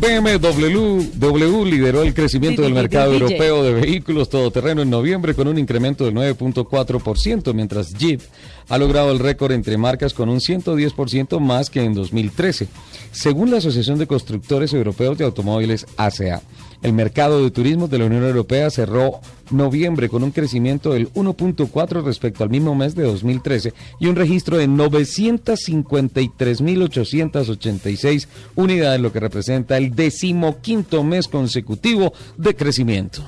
BMW W lideró el crecimiento del mercado europeo de vehículos todoterreno en noviembre con un incremento del 9.4%, mientras Jeep ha logrado el récord entre marcas con un 110% más que en 2013, según la Asociación de Constructores Europeos de Automóviles ACA. El mercado de turismo de la Unión Europea cerró noviembre con un crecimiento del 1.4 respecto al mismo mes de 2013 y un registro de 953.886 unidades, lo que representa el decimoquinto mes consecutivo de crecimiento.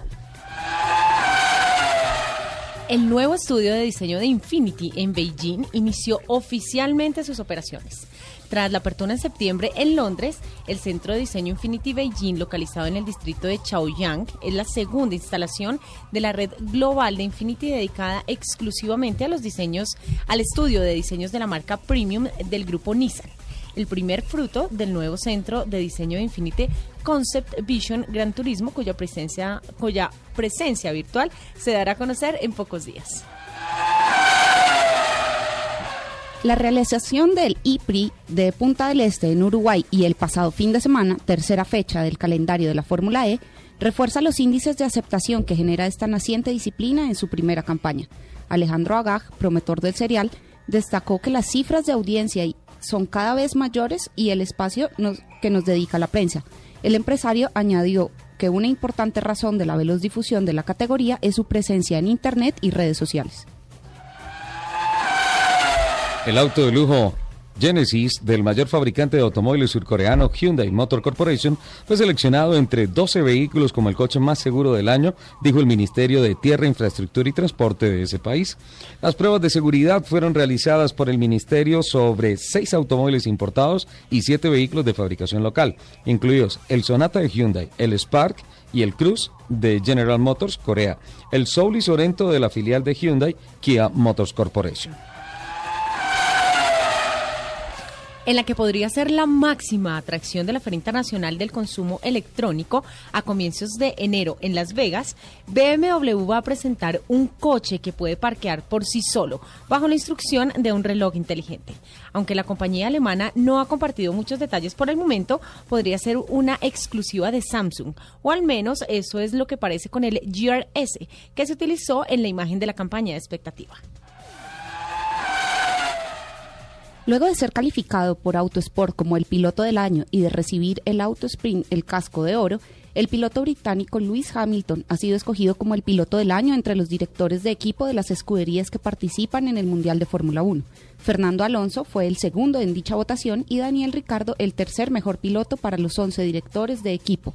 El nuevo estudio de diseño de Infinity en Beijing inició oficialmente sus operaciones. Tras la apertura en septiembre en Londres, el Centro de Diseño Infinity Beijing, localizado en el distrito de Chaoyang, es la segunda instalación de la red global de Infinity dedicada exclusivamente a los diseños, al estudio de diseños de la marca premium del grupo Nissan el primer fruto del nuevo centro de diseño de Infinity Concept Vision Gran Turismo, cuya presencia, cuya presencia virtual se dará a conocer en pocos días. La realización del IPRI de Punta del Este en Uruguay y el pasado fin de semana, tercera fecha del calendario de la Fórmula E, refuerza los índices de aceptación que genera esta naciente disciplina en su primera campaña. Alejandro Agag, promotor del serial, destacó que las cifras de audiencia son cada vez mayores y el espacio que nos dedica la prensa. El empresario añadió que una importante razón de la veloz difusión de la categoría es su presencia en Internet y redes sociales. El auto de lujo Genesis, del mayor fabricante de automóviles surcoreano Hyundai Motor Corporation, fue seleccionado entre 12 vehículos como el coche más seguro del año, dijo el Ministerio de Tierra, Infraestructura y Transporte de ese país. Las pruebas de seguridad fueron realizadas por el Ministerio sobre seis automóviles importados y siete vehículos de fabricación local, incluidos el Sonata de Hyundai, el Spark y el Cruz de General Motors Corea, el Soul y Sorento de la filial de Hyundai Kia Motors Corporation. En la que podría ser la máxima atracción de la Feria Internacional del Consumo Electrónico a comienzos de enero en Las Vegas, BMW va a presentar un coche que puede parquear por sí solo, bajo la instrucción de un reloj inteligente. Aunque la compañía alemana no ha compartido muchos detalles por el momento, podría ser una exclusiva de Samsung, o al menos eso es lo que parece con el GRS, que se utilizó en la imagen de la campaña de expectativa. Luego de ser calificado por Autosport como el piloto del año y de recibir el Auto Sprint, el casco de oro, el piloto británico Lewis Hamilton ha sido escogido como el piloto del año entre los directores de equipo de las escuderías que participan en el Mundial de Fórmula 1. Fernando Alonso fue el segundo en dicha votación y Daniel Ricardo el tercer mejor piloto para los 11 directores de equipo.